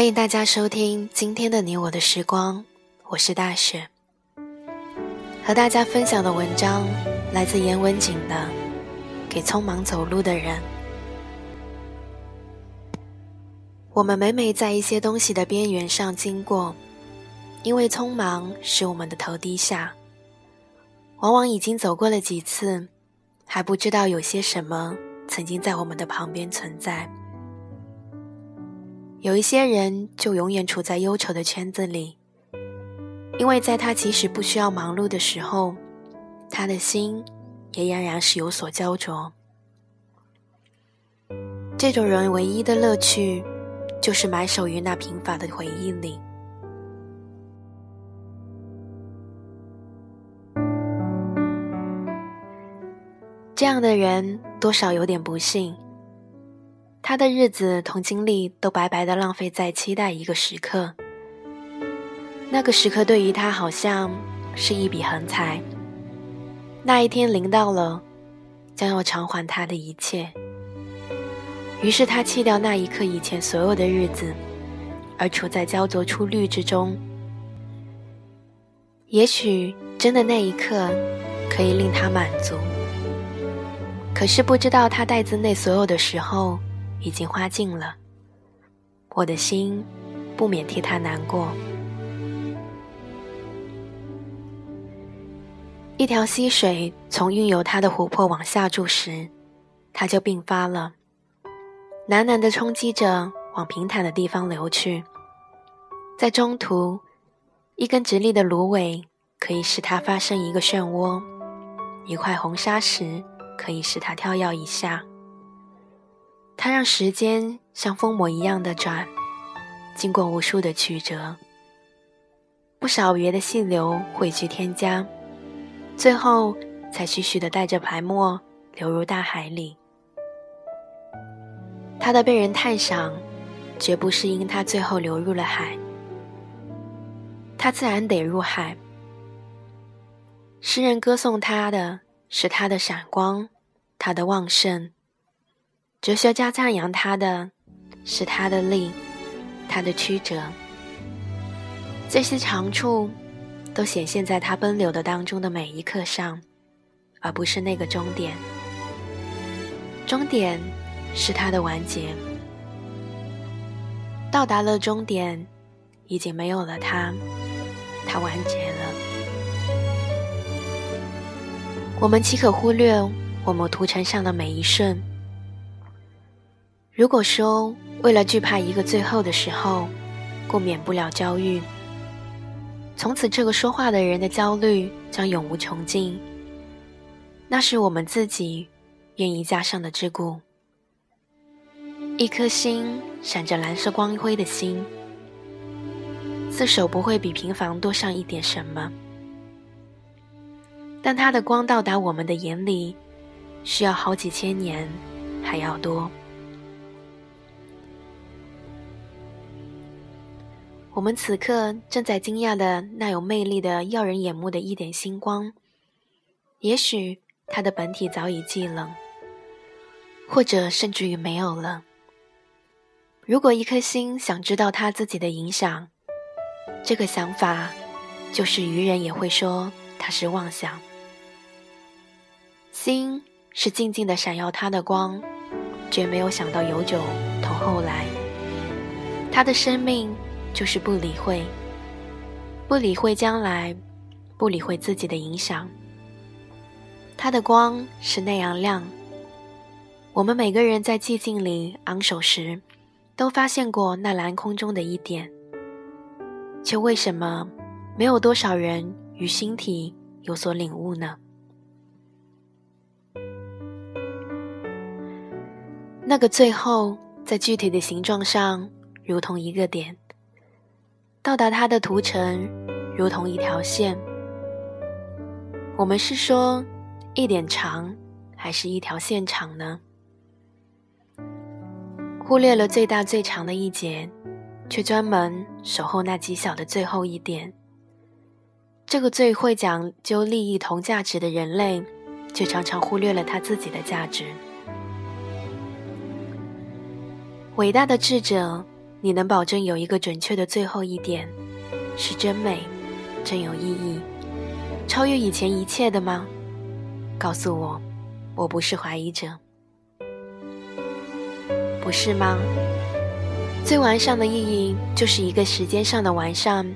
欢迎大家收听今天的你我的时光，我是大雪。和大家分享的文章来自严文景的《给匆忙走路的人》。我们每每在一些东西的边缘上经过，因为匆忙使我们的头低下。往往已经走过了几次，还不知道有些什么曾经在我们的旁边存在。有一些人就永远处在忧愁的圈子里，因为在他即使不需要忙碌的时候，他的心也仍然是有所焦灼。这种人唯一的乐趣，就是埋首于那贫乏的回忆里。这样的人多少有点不幸。他的日子同精力都白白的浪费在期待一个时刻，那个时刻对于他好像是一笔横财。那一天临到了，将要偿还他的一切。于是他弃掉那一刻以前所有的日子，而处在焦灼出绿之中。也许真的那一刻可以令他满足，可是不知道他袋子内所有的时候。已经花尽了，我的心不免替他难过。一条溪水从运有它的湖泊往下注时，它就病发了，喃喃的冲击着往平坦的地方流去。在中途，一根直立的芦苇可以使它发生一个漩涡，一块红砂石可以使它跳跃一下。它让时间像疯魔一样的转，经过无数的曲折，不少别的细流汇聚添加，最后才徐徐的带着白沫流入大海里。它的被人太赏，绝不是因它最后流入了海，它自然得入海。诗人歌颂它的是它的闪光，它的旺盛。哲学家赞扬他的是他的力，他的曲折。这些长处都显现在他奔流的当中的每一刻上，而不是那个终点。终点是他的完结。到达了终点，已经没有了他，他完结了。我们岂可忽略我们图层上的每一瞬？如果说为了惧怕一个最后的时候，故免不了焦虑，从此这个说话的人的焦虑将永无穷尽，那是我们自己愿意加上的桎梏。一颗心闪着蓝色光辉的心，自首不会比平凡多上一点什么，但它的光到达我们的眼里，需要好几千年还要多。我们此刻正在惊讶的那有魅力的、耀人眼目的一点星光，也许它的本体早已寂冷，或者甚至于没有了。如果一颗心想知道它自己的影响，这个想法就是愚人也会说它是妄想。心是静静的闪耀它的光，绝没有想到有久同后来，它的生命。就是不理会，不理会将来，不理会自己的影响。它的光是那样亮。我们每个人在寂静里昂首时，都发现过那蓝空中的一点，却为什么没有多少人与星体有所领悟呢？那个最后，在具体的形状上，如同一个点。到达它的图层，如同一条线。我们是说一点长，还是一条线长呢？忽略了最大最长的一节，却专门守候那极小的最后一点。这个最会讲究利益同价值的人类，却常常忽略了他自己的价值。伟大的智者。你能保证有一个准确的最后一点是真美、真有意义、超越以前一切的吗？告诉我，我不是怀疑者，不是吗？最完善的意义就是一个时间上的完善，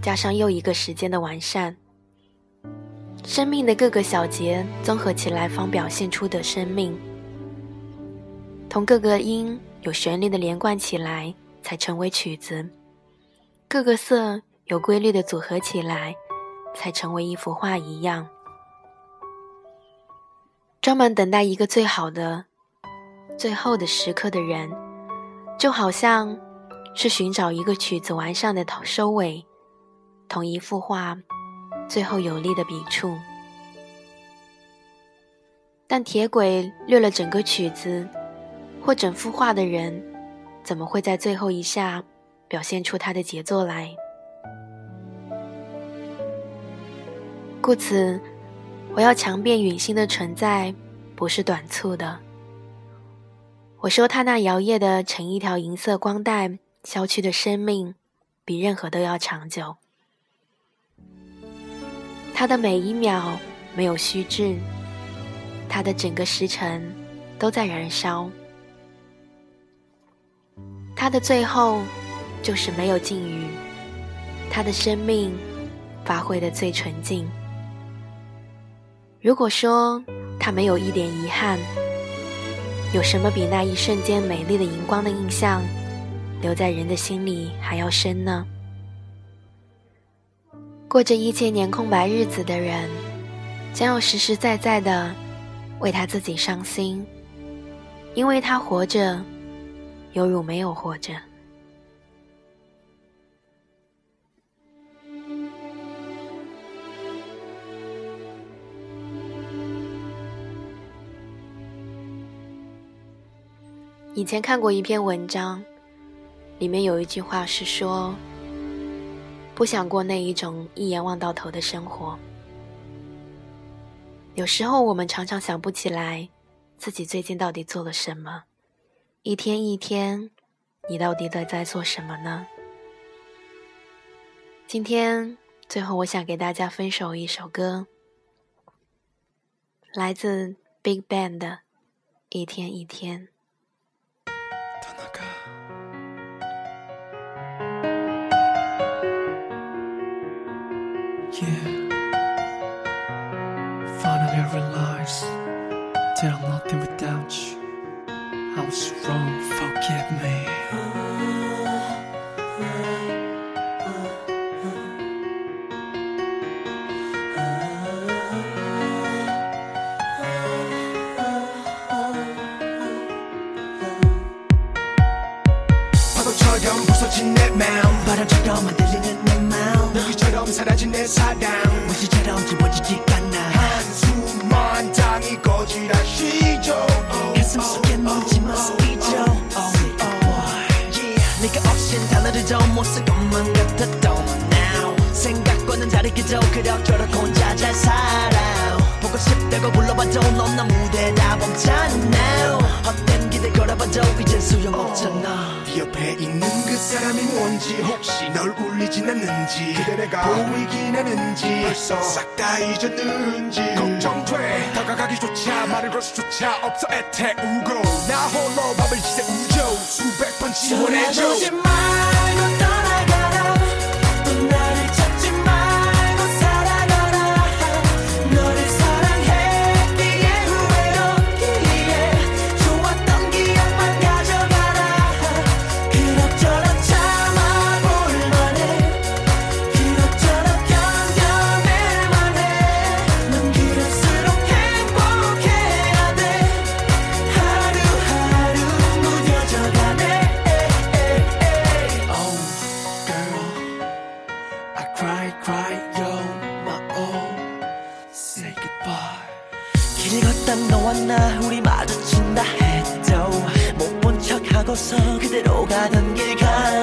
加上又一个时间的完善。生命的各个小节综合起来，方表现出的生命。同各个音有旋律的连贯起来，才成为曲子；各个色有规律的组合起来，才成为一幅画一样。专门等待一个最好的、最后的时刻的人，就好像是寻找一个曲子完善的收尾，同一幅画。最后有力的笔触，但铁轨略了整个曲子或整幅画的人，怎么会在最后一下表现出他的杰作来？故此，我要强辩陨星的存在不是短促的。我说他那摇曳的成一条银色光带消去的生命，比任何都要长久。他的每一秒没有虚掷，他的整个时辰都在燃烧，他的最后就是没有禁语，他的生命发挥的最纯净。如果说他没有一点遗憾，有什么比那一瞬间美丽的荧光的印象留在人的心里还要深呢？过着一千年空白日子的人，将要实实在在的为他自己伤心，因为他活着，犹如没有活着。以前看过一篇文章，里面有一句话是说。不想过那一种一眼望到头的生活。有时候我们常常想不起来自己最近到底做了什么，一天一天，你到底在在做什么呢？今天最后，我想给大家分手一首歌，来自 Big Band 的《一天一天》。Was wrong, forgive me. 파도처럼 부서진 내 마음 바람처럼 흔들리는 내 마음. 너희처럼 사라진 내 사랑 무시처럼 지워지지 않아. 한숨만 당이 거지라시죠. 가슴 속 잊어 네가 없인 단어를 좀못쓸 것만 같았던 now. 생각과는 다르게 더 그럭저럭 혼자 잘 살아 보고 싶다고 불러봐도 넌나 무대 다 멈췄나 헛된 기대 이젠 소용없잖아. 네 옆에 있는 그 사람이 뭔지 혹시 널 울리진 않는지 그대 내가 보이긴 하는지 벌써 싹 다 잊었는지 걱정돼. 다가가기조차 말을 걸 수조차 없어 애태우고 나 홀로 밥을 지새우죠. 수백 번 지원해줘 본 척하고서 그대로 가던 길 가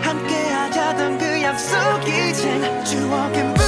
함께하자던 그 약속 이젠 추억인